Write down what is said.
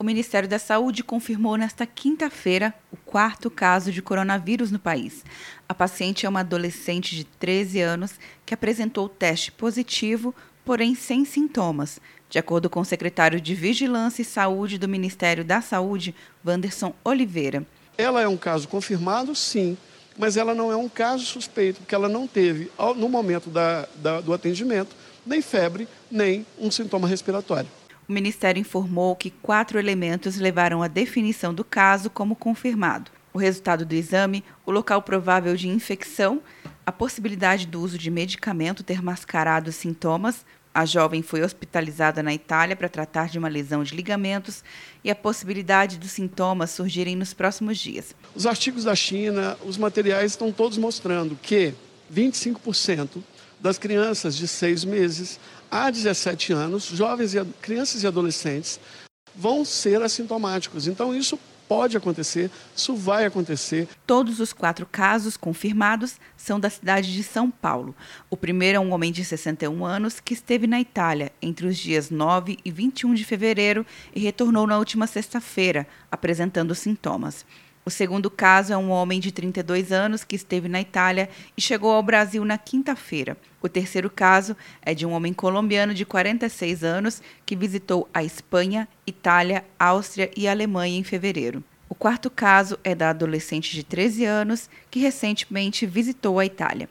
O Ministério da Saúde confirmou nesta quinta-feira o quarto caso de coronavírus no país. A paciente é uma adolescente de 13 anos que apresentou teste positivo, porém sem sintomas, de acordo com o secretário de Vigilância e Saúde do Ministério da Saúde, Wanderson Oliveira. Ela é um caso confirmado, sim, mas ela não é um caso suspeito, porque ela não teve, no momento da, da, do atendimento, nem febre, nem um sintoma respiratório. O Ministério informou que quatro elementos levaram à definição do caso como confirmado. O resultado do exame, o local provável de infecção, a possibilidade do uso de medicamento ter mascarado os sintomas, a jovem foi hospitalizada na Itália para tratar de uma lesão de ligamentos e a possibilidade dos sintomas surgirem nos próximos dias. Os artigos da China, os materiais estão todos mostrando que 25% das crianças de seis meses a 17 anos, jovens e crianças e adolescentes, vão ser assintomáticos. Então, isso pode acontecer, isso vai acontecer. Todos os quatro casos confirmados são da cidade de São Paulo. O primeiro é um homem de 61 anos que esteve na Itália entre os dias 9 e 21 de fevereiro e retornou na última sexta-feira, apresentando sintomas. O segundo caso é um homem de 32 anos que esteve na Itália e chegou ao Brasil na quinta-feira. O terceiro caso é de um homem colombiano de 46 anos que visitou a Espanha, Itália, Áustria e Alemanha em fevereiro. O quarto caso é da adolescente de 13 anos que recentemente visitou a Itália.